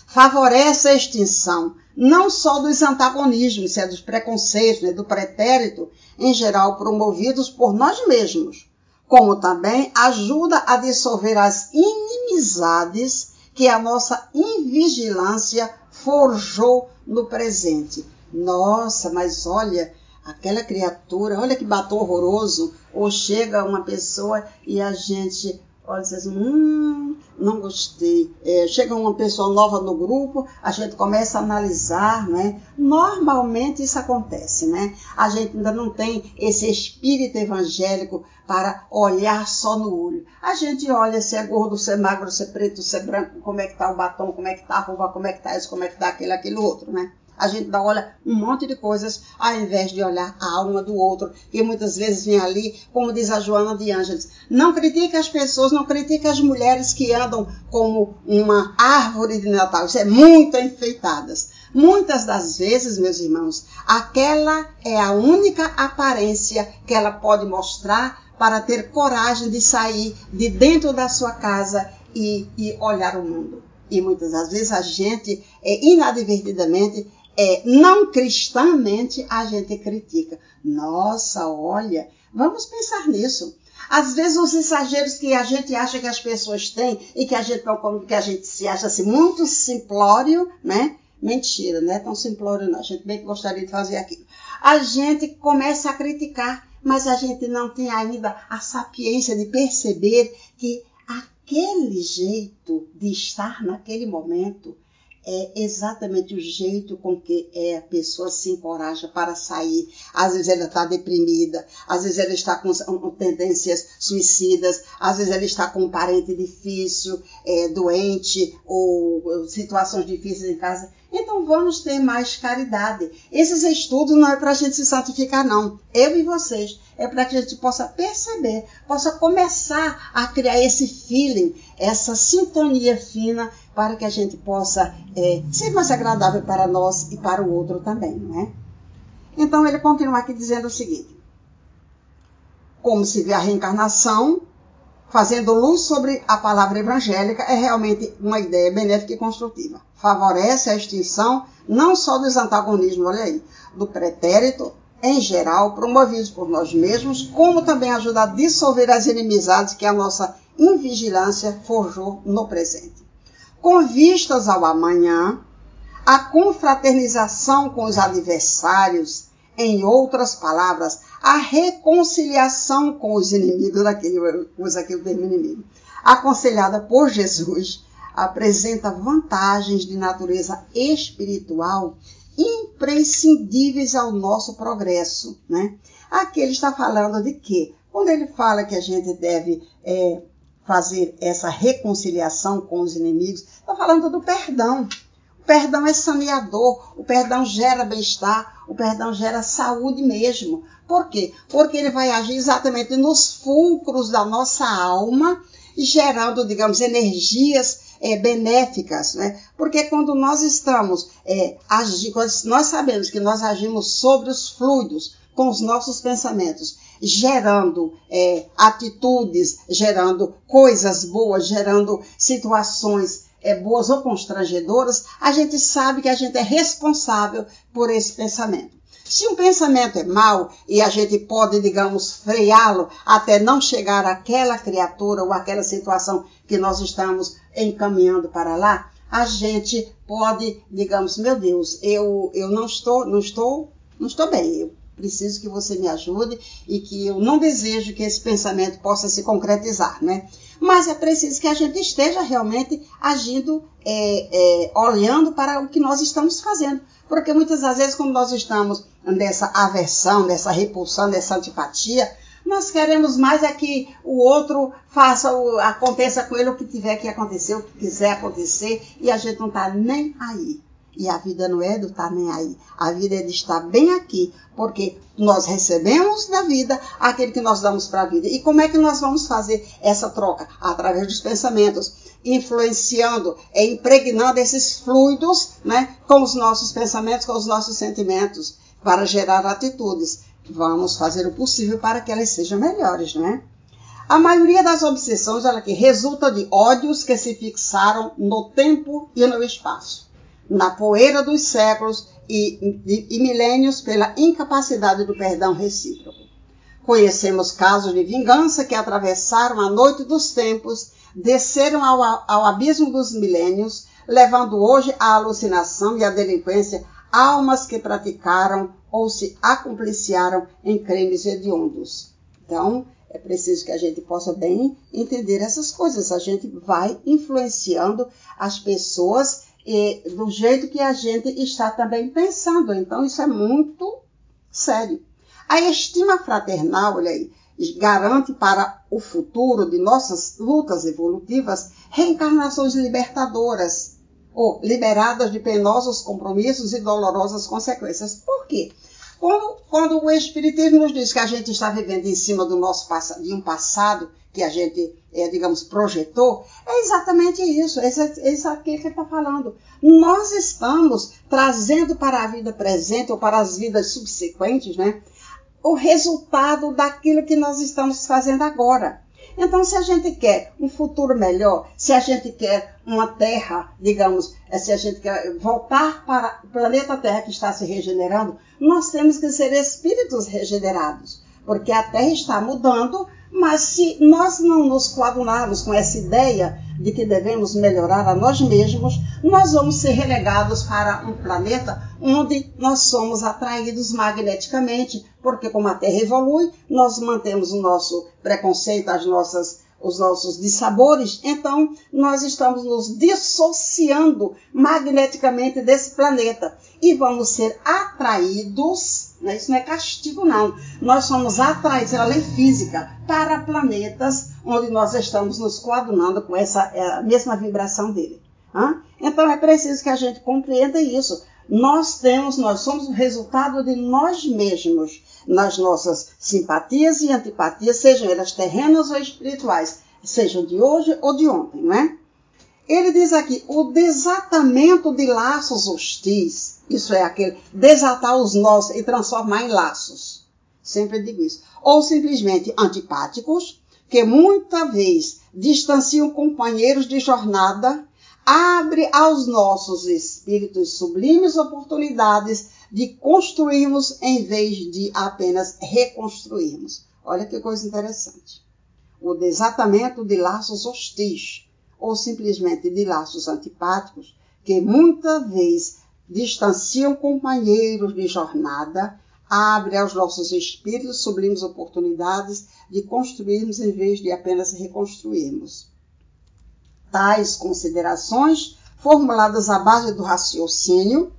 Favorece a extinção não só dos antagonismos, é dos preconceitos, né, do pretérito, em geral promovidos por nós mesmos, como também ajuda a dissolver as inimizades que a nossa invigilância forjou no presente. Nossa, mas olha, aquela criatura, olha que batom horroroso. Ou chega uma pessoa e a gente olha assim, hum, não gostei. É, chega uma pessoa nova no grupo, a gente começa a analisar, né? Normalmente isso acontece, né? A gente ainda não tem esse espírito evangélico para olhar só no olho. A gente olha se é gordo, se é magro, se é preto, se é branco, como é que tá o batom, como é que tá a roupa, como é que tá isso, como é que tá aquele, aquele outro, né? A gente olha um monte de coisas ao invés de olhar a alma do outro, que muitas vezes vem ali, como diz a Joana de Ângeles. Não critique as pessoas, não critique as mulheres que andam como uma árvore de Natal. Isso é muito enfeitadas. Muitas das vezes, meus irmãos, aquela é a única aparência que ela pode mostrar para ter coragem de sair de dentro da sua casa e, e olhar o mundo. E muitas das vezes a gente, é, inadvertidamente, é, não cristãmente a gente critica. Nossa, olha, vamos pensar nisso. Às vezes os exageros que a gente acha que as pessoas têm e que a gente que a gente se acha assim muito simplório, né? Mentira, não é tão simplório não. A gente bem que gostaria de fazer aquilo. A gente começa a criticar, mas a gente não tem ainda a sapiência de perceber que aquele jeito de estar naquele momento é exatamente o jeito com que é, a pessoa se encoraja para sair. Às vezes ela está deprimida, às vezes ela está com tendências suicidas, às vezes ela está com um parente difícil, é, doente ou situações difíceis em casa. Então vamos ter mais caridade. Esses estudos não é para a gente se santificar, não. Eu e vocês. É para que a gente possa perceber, possa começar a criar esse feeling, essa sintonia fina, para que a gente possa é, ser mais agradável para nós e para o outro também, não é? Então ele continua aqui dizendo o seguinte: como se vê a reencarnação fazendo luz sobre a palavra evangélica é realmente uma ideia benéfica e construtiva. Favorece a extinção não só dos antagonismos, olha aí, do pretérito em geral, promovidos por nós mesmos, como também ajuda a dissolver as inimizades que a nossa invigilância forjou no presente. Com vistas ao amanhã, a confraternização com os adversários, em outras palavras, a reconciliação com os inimigos, daquele, usa aqui o termo inimigo, aconselhada por Jesus, apresenta vantagens de natureza espiritual imprescindíveis ao nosso progresso, né? Aqui ele está falando de quê? Quando ele fala que a gente deve é, fazer essa reconciliação com os inimigos, está falando do perdão. Perdão é saneador, o perdão gera bem-estar, o perdão gera saúde mesmo. Por quê? Porque ele vai agir exatamente nos fulcros da nossa alma, gerando, digamos, energias é, benéficas, né? Porque quando nós estamos é, agindo, nós sabemos que nós agimos sobre os fluidos com os nossos pensamentos, gerando é, atitudes, gerando coisas boas, gerando situações é, boas ou constrangedoras, a gente sabe que a gente é responsável por esse pensamento. Se um pensamento é mau e a gente pode, digamos, freá-lo até não chegar àquela criatura ou àquela situação que nós estamos encaminhando para lá, a gente pode, digamos, meu Deus, eu, eu não estou, não estou, não estou bem. Eu preciso que você me ajude e que eu não desejo que esse pensamento possa se concretizar, né? Mas é preciso que a gente esteja realmente agindo, é, é, olhando para o que nós estamos fazendo. Porque muitas das vezes, quando nós estamos nessa aversão, nessa repulsão, nessa antipatia, nós queremos mais é que o outro faça, o, aconteça com ele o que tiver que acontecer, o que quiser acontecer, e a gente não está nem aí. E a vida não é do estar tá nem aí. A vida é de estar bem aqui, porque nós recebemos da vida aquele que nós damos para a vida. E como é que nós vamos fazer essa troca? Através dos pensamentos, influenciando, é, impregnando esses fluidos né, com os nossos pensamentos, com os nossos sentimentos, para gerar atitudes. Vamos fazer o possível para que elas sejam melhores, né? A maioria das obsessões, olha aqui, resulta de ódios que se fixaram no tempo e no espaço na poeira dos séculos e, e, milênios pela incapacidade do perdão recíproco. Conhecemos casos de vingança que atravessaram a noite dos tempos, desceram ao, ao abismo dos milênios, levando hoje à alucinação e à delinquência almas que praticaram ou se acompliciaram em crimes hediondos. Então, é preciso que a gente possa bem entender essas coisas. A gente vai influenciando as pessoas e do jeito que a gente está também pensando. Então, isso é muito sério. A estima fraternal, olha aí, garante para o futuro de nossas lutas evolutivas reencarnações libertadoras ou liberadas de penosos compromissos e dolorosas consequências. Por quê? Quando, quando o Espiritismo nos diz que a gente está vivendo em cima do nosso de um passado que a gente, é, digamos, projetou, é exatamente isso. É aqui que ele está falando. Nós estamos trazendo para a vida presente ou para as vidas subsequentes, né? O resultado daquilo que nós estamos fazendo agora. Então, se a gente quer um futuro melhor, se a gente quer uma Terra, digamos, é, se a gente quer voltar para o planeta Terra que está se regenerando, nós temos que ser espíritos regenerados, porque a Terra está mudando, mas se nós não nos coadunarmos com essa ideia de que devemos melhorar a nós mesmos, nós vamos ser relegados para um planeta onde nós somos atraídos magneticamente, porque como a Terra evolui, nós mantemos o nosso preconceito, as nossas os nossos dissabores, então nós estamos nos dissociando magneticamente desse planeta e vamos ser atraídos? Isso não é castigo não, nós somos atraídos, é a lei física, para planetas onde nós estamos nos coadunando com essa é, mesma vibração dele. Então é preciso que a gente compreenda isso. Nós temos, nós somos o resultado de nós mesmos nas nossas simpatias e antipatias, sejam elas terrenas ou espirituais, sejam de hoje ou de ontem, não é? Ele diz aqui, o desatamento de laços hostis, isso é aquele desatar os nós e transformar em laços. Sempre digo isso. Ou simplesmente antipáticos, que muita vez distanciam companheiros de jornada, abre aos nossos espíritos sublimes oportunidades de construirmos em vez de apenas reconstruirmos. Olha que coisa interessante. O desatamento de laços hostis ou simplesmente de laços antipáticos que muitas vezes distanciam companheiros de jornada, abre aos nossos espíritos sublimes oportunidades de construirmos em vez de apenas reconstruirmos. Tais considerações, formuladas à base do raciocínio,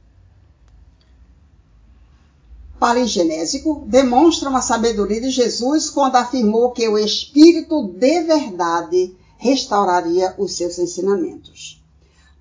paligenésico demonstram a sabedoria de Jesus quando afirmou que o Espírito de verdade restauraria os seus ensinamentos.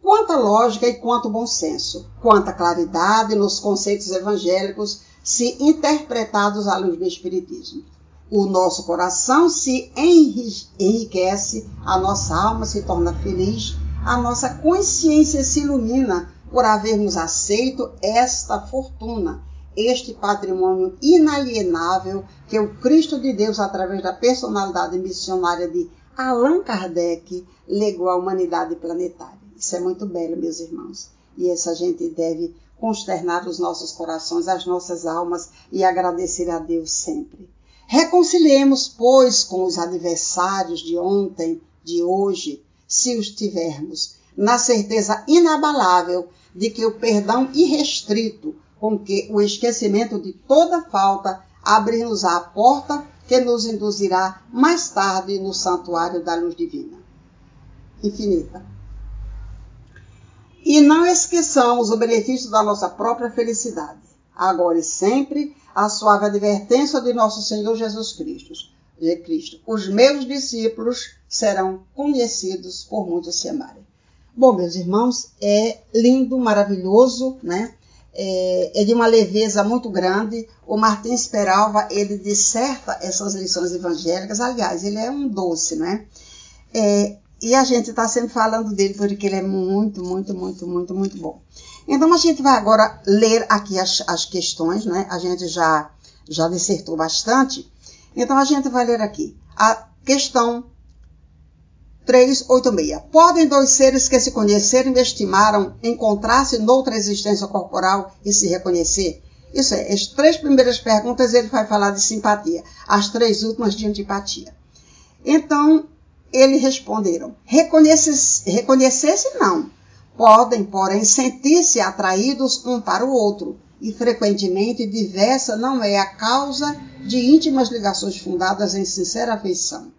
Quanta lógica e quanto bom senso, quanta claridade nos conceitos evangélicos se interpretados à luz do Espiritismo. O nosso coração se enriquece, a nossa alma se torna feliz, a nossa consciência se ilumina por havermos aceito esta fortuna este patrimônio inalienável que o Cristo de Deus, através da personalidade missionária de Allan Kardec, legou à humanidade planetária. Isso é muito belo, meus irmãos. E essa gente deve consternar os nossos corações, as nossas almas e agradecer a Deus sempre. Reconciliemos, pois, com os adversários de ontem, de hoje, se os tivermos, na certeza inabalável de que o perdão irrestrito, com que o esquecimento de toda falta abrir-nos a porta que nos induzirá mais tarde no santuário da luz divina. Infinita. E não esqueçamos o benefício da nossa própria felicidade, agora e sempre, a suave advertência de nosso Senhor Jesus Cristo. De Cristo. Os meus discípulos serão conhecidos por muitos se amarem. Bom, meus irmãos, é lindo, maravilhoso, né? É, é, de uma leveza muito grande. O Martins Peralva, ele disserta essas lições evangélicas. Aliás, ele é um doce, né? É, e a gente está sempre falando dele porque ele é muito, muito, muito, muito, muito bom. Então a gente vai agora ler aqui as, as questões, né? A gente já, já dissertou bastante. Então a gente vai ler aqui a questão 386. Podem dois seres que se conheceram e estimaram encontrar-se noutra existência corporal e se reconhecer? Isso é, as três primeiras perguntas ele vai falar de simpatia, as três últimas de antipatia. Então, eles responderam: reconhecer-se não. Podem, porém, sentir-se atraídos um para o outro, e frequentemente diversa não é a causa de íntimas ligações fundadas em sincera afeição.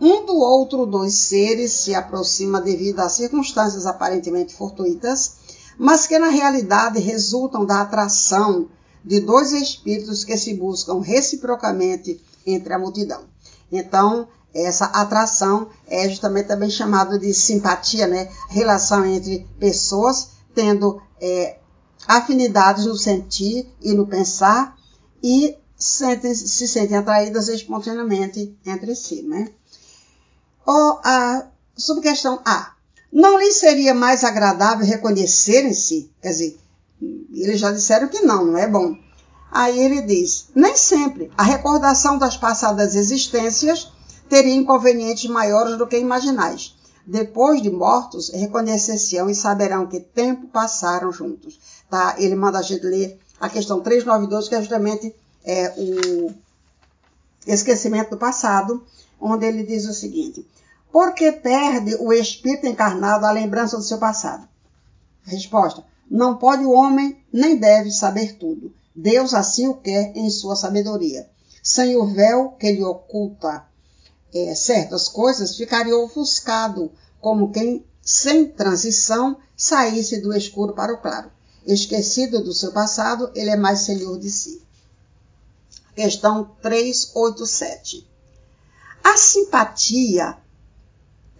Um do outro dois seres se aproxima devido a circunstâncias aparentemente fortuitas, mas que na realidade resultam da atração de dois espíritos que se buscam reciprocamente entre a multidão. Então, essa atração é justamente também chamado de simpatia, né? Relação entre pessoas tendo é, afinidades no sentir e no pensar e sentem, se sentem atraídas espontaneamente entre si, né? Ou a subquestão A. Não lhe seria mais agradável reconhecerem-se? Quer dizer, eles já disseram que não, não é bom. Aí ele diz: nem sempre. A recordação das passadas existências teria inconvenientes maiores do que imaginais. Depois de mortos, reconhecer-se-ão e saberão que tempo passaram juntos. Tá? Ele manda a gente ler a questão 392, que é justamente é, o esquecimento do passado, onde ele diz o seguinte: Por que perde o espírito encarnado a lembrança do seu passado? Resposta: Não pode o homem nem deve saber tudo. Deus assim o quer em sua sabedoria. Sem o véu que lhe oculta é, certas coisas, ficaria ofuscado, como quem, sem transição, saísse do escuro para o claro. Esquecido do seu passado, ele é mais senhor de si. Questão 387. A simpatia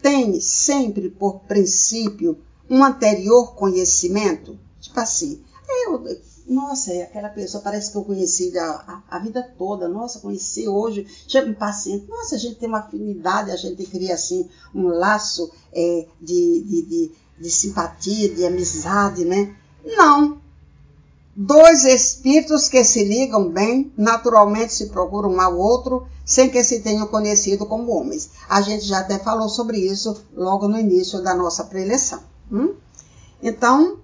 tem sempre por princípio um anterior conhecimento? Tipo assim, eu, nossa, é aquela pessoa parece que eu conheci a, a, a, vida toda. Nossa, conheci hoje. Chega um paciente. Nossa, a gente tem uma afinidade, a gente cria assim um laço é, de, de, de, de simpatia, de amizade, né? Não. Dois espíritos que se ligam bem, naturalmente se procuram um ao outro, sem que se tenham conhecido como homens. A gente já até falou sobre isso logo no início da nossa preleção. Hum? Então,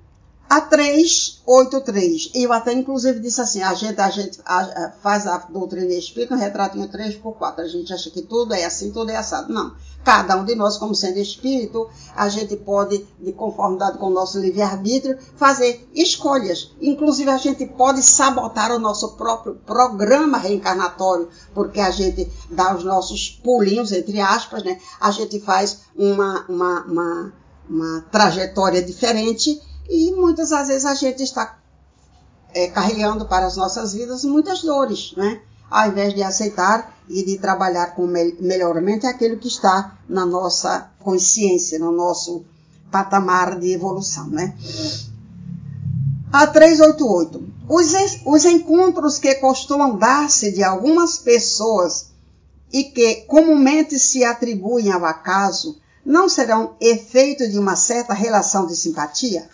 a 383. Eu até inclusive disse assim, a gente, a gente a, a, faz a doutrina espírita um retratinho 3 por 4. A gente acha que tudo é assim, tudo é assado. Não. Cada um de nós, como sendo espírito, a gente pode, de conformidade com o nosso livre-arbítrio, fazer escolhas. Inclusive, a gente pode sabotar o nosso próprio programa reencarnatório, porque a gente dá os nossos pulinhos, entre aspas, né? A gente faz uma, uma, uma, uma trajetória diferente e muitas às vezes a gente está é, carregando para as nossas vidas muitas dores, né? Ao invés de aceitar e de trabalhar com melhoramento aquilo que está na nossa consciência, no nosso patamar de evolução, né? A 388. Os, os encontros que costumam dar-se de algumas pessoas e que comumente se atribuem ao acaso não serão efeito de uma certa relação de simpatia?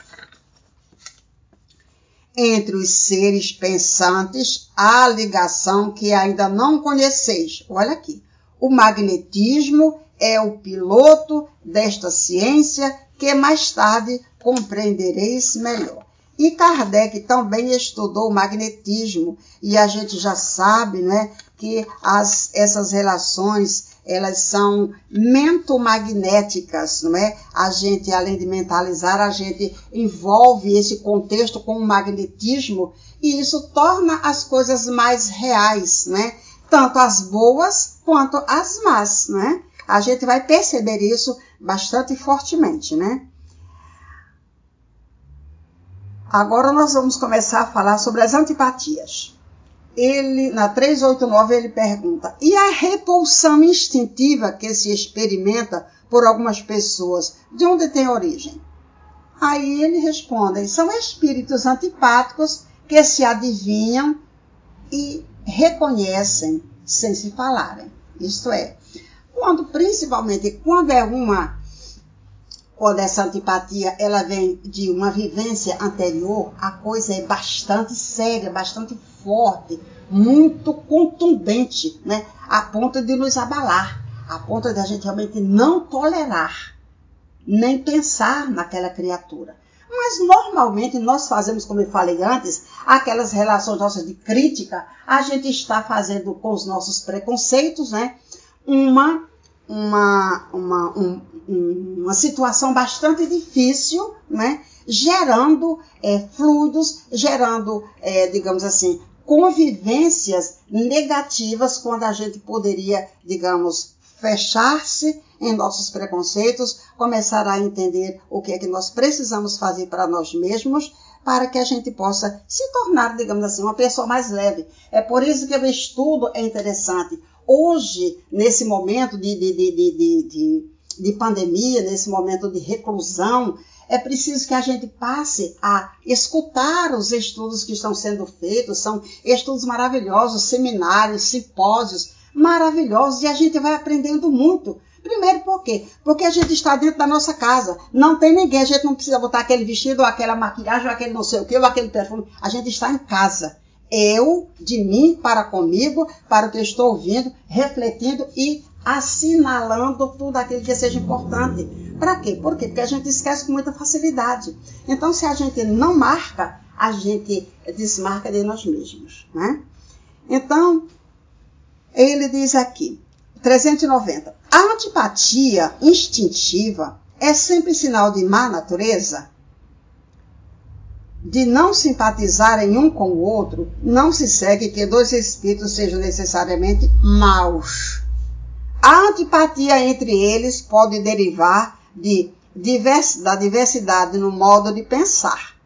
Entre os seres pensantes há ligação que ainda não conheceis. Olha aqui. O magnetismo é o piloto desta ciência que mais tarde compreendereis melhor. E Kardec também estudou o magnetismo e a gente já sabe, né, que as, essas relações elas são mentomagnéticas, não é? A gente, além de mentalizar, a gente envolve esse contexto com o magnetismo e isso torna as coisas mais reais, né? Tanto as boas quanto as más, né? A gente vai perceber isso bastante fortemente, né? Agora nós vamos começar a falar sobre as antipatias. Ele, na 389, ele pergunta: e a repulsão instintiva que se experimenta por algumas pessoas, de onde tem origem? Aí ele responde: são espíritos antipáticos que se adivinham e reconhecem sem se falarem. Isto é, quando principalmente quando é uma quando essa antipatia ela vem de uma vivência anterior, a coisa é bastante séria, bastante forte, muito contundente, né? A ponto de nos abalar, a ponto de a gente realmente não tolerar, nem pensar naquela criatura. Mas normalmente nós fazemos, como eu falei antes, aquelas relações nossas de crítica, a gente está fazendo com os nossos preconceitos, né? Uma uma, uma, um, uma situação bastante difícil, né? gerando é, fluidos, gerando, é, digamos assim, convivências negativas quando a gente poderia, digamos, fechar-se em nossos preconceitos, começar a entender o que é que nós precisamos fazer para nós mesmos, para que a gente possa se tornar, digamos assim, uma pessoa mais leve. É por isso que o estudo é interessante. Hoje, nesse momento de, de, de, de, de pandemia, nesse momento de reclusão, é preciso que a gente passe a escutar os estudos que estão sendo feitos, são estudos maravilhosos, seminários, simpósios maravilhosos, e a gente vai aprendendo muito. Primeiro por quê? Porque a gente está dentro da nossa casa, não tem ninguém, a gente não precisa botar aquele vestido, ou aquela maquiagem, ou aquele não sei o que, ou aquele perfume, a gente está em casa. Eu, de mim, para comigo, para o que eu estou ouvindo, refletindo e assinalando tudo aquilo que seja importante. Para quê? Por quê? Porque a gente esquece com muita facilidade. Então, se a gente não marca, a gente desmarca de nós mesmos. Né? Então, ele diz aqui, 390. A antipatia instintiva é sempre sinal de má natureza? de não simpatizarem um com o outro, não se segue que dois espíritos sejam necessariamente maus. A antipatia entre eles pode derivar de divers, da diversidade no modo de pensar.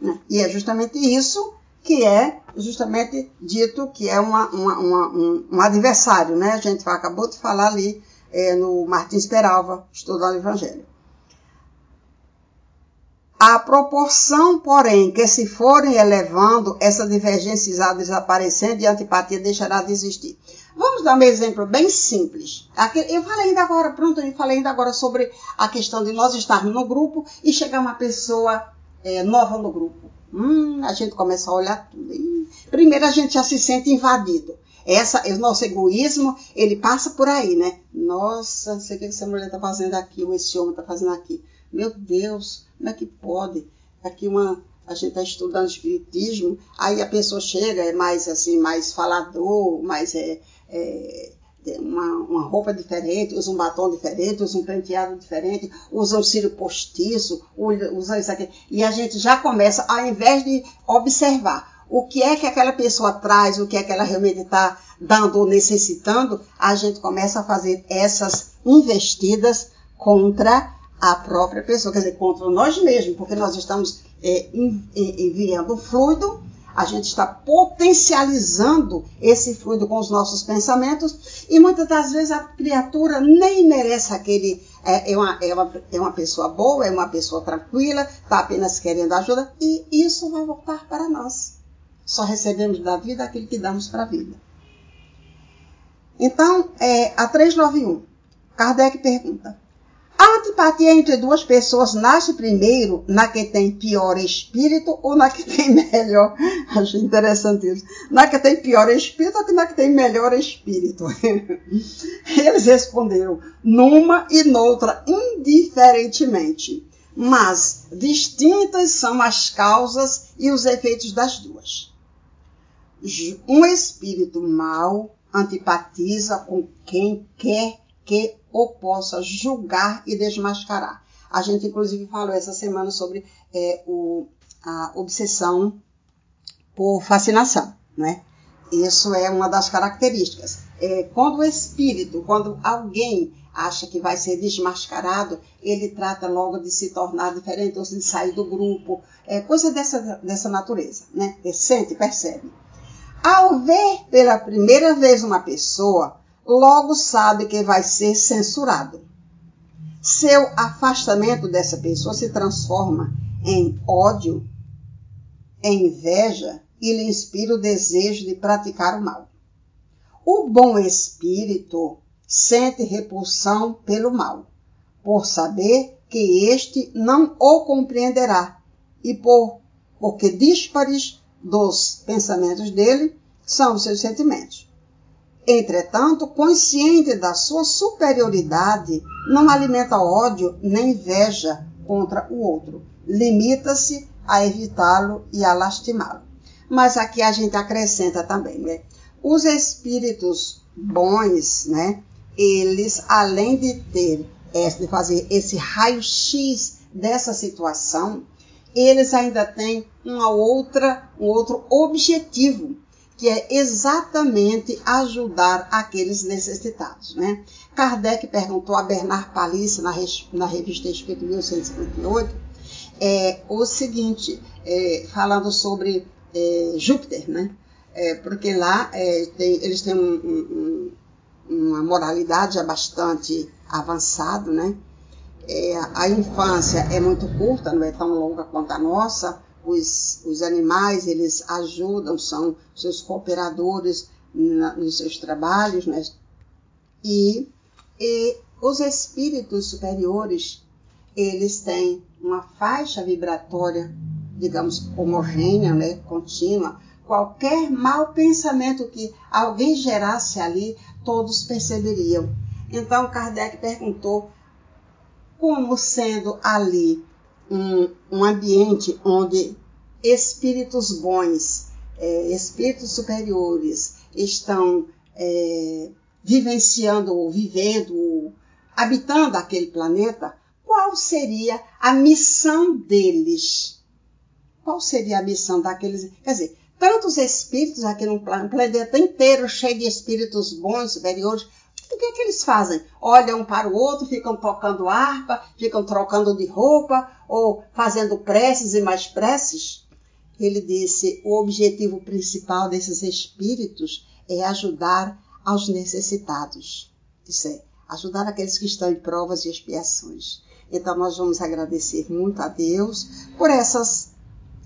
Né? E é justamente isso que é justamente dito que é uma, uma, uma, um, um, adversário. Né? A gente acabou de falar ali é, no Martins Peralva, estudando o Evangelho. A proporção, porém, que se forem elevando, essa divergência irá desaparecendo e a antipatia deixará de existir. Vamos dar um exemplo bem simples. Eu falei ainda agora, pronto, eu falei ainda agora sobre a questão de nós estarmos no grupo e chegar uma pessoa é, nova no grupo. Hum, a gente começa a olhar tudo. E, primeiro a gente já se sente invadido. Essa, o nosso egoísmo, ele passa por aí, né? Nossa, não sei o que essa mulher está fazendo aqui, ou esse homem está fazendo aqui. Meu Deus, como é que pode? Aqui uma, a gente está estudando espiritismo, aí a pessoa chega, é mais assim, mais falador, mais é, é uma, uma, roupa diferente, usa um batom diferente, usa um penteado diferente, usa um cílio postiço, usa isso aqui. E a gente já começa, ao invés de observar o que é que aquela pessoa traz, o que é que ela realmente está dando ou necessitando, a gente começa a fazer essas investidas contra a própria pessoa, quer dizer, contra nós mesmos, porque nós estamos é, enviando fluido, a gente está potencializando esse fluido com os nossos pensamentos e muitas das vezes a criatura nem merece aquele. É, é, uma, é, uma, é uma pessoa boa, é uma pessoa tranquila, está apenas querendo ajuda e isso vai voltar para nós. Só recebemos da vida aquilo que damos para a vida. Então, é, a 391, Kardec pergunta: a antipatia entre duas pessoas nasce primeiro na que tem pior espírito ou na que tem melhor. Achei interessante isso. Na que tem pior espírito ou na que tem melhor espírito? Eles responderam numa e noutra indiferentemente. mas distintas são as causas e os efeitos das duas. Um espírito mau antipatiza com quem quer que o possa julgar e desmascarar. A gente, inclusive, falou essa semana sobre é, o, a obsessão por fascinação, né? Isso é uma das características. É, quando o espírito, quando alguém acha que vai ser desmascarado, ele trata logo de se tornar diferente ou de sair do grupo, é coisa dessa, dessa natureza, né? Sente, percebe. Ao ver pela primeira vez uma pessoa, logo sabe que vai ser censurado. Seu afastamento dessa pessoa se transforma em ódio, em inveja e lhe inspira o desejo de praticar o mal. O bom espírito sente repulsão pelo mal, por saber que este não o compreenderá e por porque díspares dos pensamentos dele são os seus sentimentos. Entretanto, consciente da sua superioridade, não alimenta ódio nem inveja contra o outro. Limita-se a evitá-lo e a lastimá-lo. Mas aqui a gente acrescenta também, né? Os espíritos bons, né? Eles, além de ter, de fazer esse raio-x dessa situação, eles ainda têm uma outra, um outro objetivo, que é exatamente ajudar aqueles necessitados. Né? Kardec perguntou a Bernard Palisse, na, na revista Espírito 1158, é, o seguinte, é, falando sobre é, Júpiter, né? É, porque lá é, tem, eles têm um, um, uma moralidade bastante avançada, né? É, a infância é muito curta, não é tão longa quanto a nossa. Os, os animais, eles ajudam, são seus cooperadores na, nos seus trabalhos, né? E, e os espíritos superiores, eles têm uma faixa vibratória, digamos, homogênea, né? contínua. Qualquer mau pensamento que alguém gerasse ali, todos perceberiam. Então Kardec perguntou como sendo ali um, um ambiente onde espíritos bons, é, espíritos superiores estão é, vivenciando ou vivendo, habitando aquele planeta, qual seria a missão deles? Qual seria a missão daqueles? Quer dizer, tantos espíritos aqui no planeta inteiro cheio de espíritos bons, superiores, o que, é que eles fazem? Olham um para o outro, ficam tocando harpa, ficam trocando de roupa ou fazendo preces e mais preces? Ele disse: o objetivo principal desses espíritos é ajudar aos necessitados. Isso é, ajudar aqueles que estão em provas e expiações. Então nós vamos agradecer muito a Deus por essas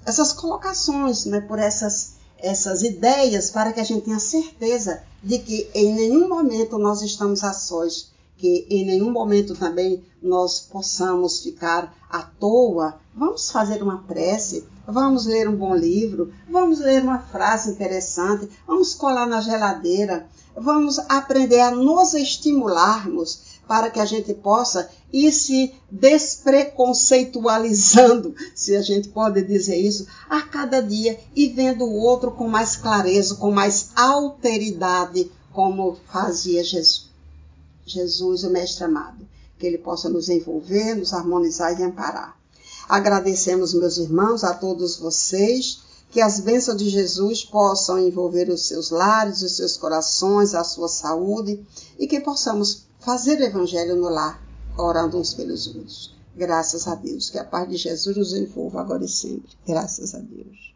essas colocações, né, por essas essas ideias para que a gente tenha certeza de que em nenhum momento nós estamos a sós, que em nenhum momento também nós possamos ficar à toa. Vamos fazer uma prece, vamos ler um bom livro, vamos ler uma frase interessante, vamos colar na geladeira, vamos aprender a nos estimularmos para que a gente possa ir se despreconceitualizando, se a gente pode dizer isso, a cada dia e vendo o outro com mais clareza, com mais alteridade, como fazia Jesus. Jesus, o Mestre amado, que ele possa nos envolver, nos harmonizar e amparar. Agradecemos, meus irmãos, a todos vocês, que as bênçãos de Jesus possam envolver os seus lares, os seus corações, a sua saúde e que possamos fazer o evangelho no lar, orando uns pelos outros. Graças a Deus. Que a paz de Jesus nos envolva agora e sempre. Graças a Deus.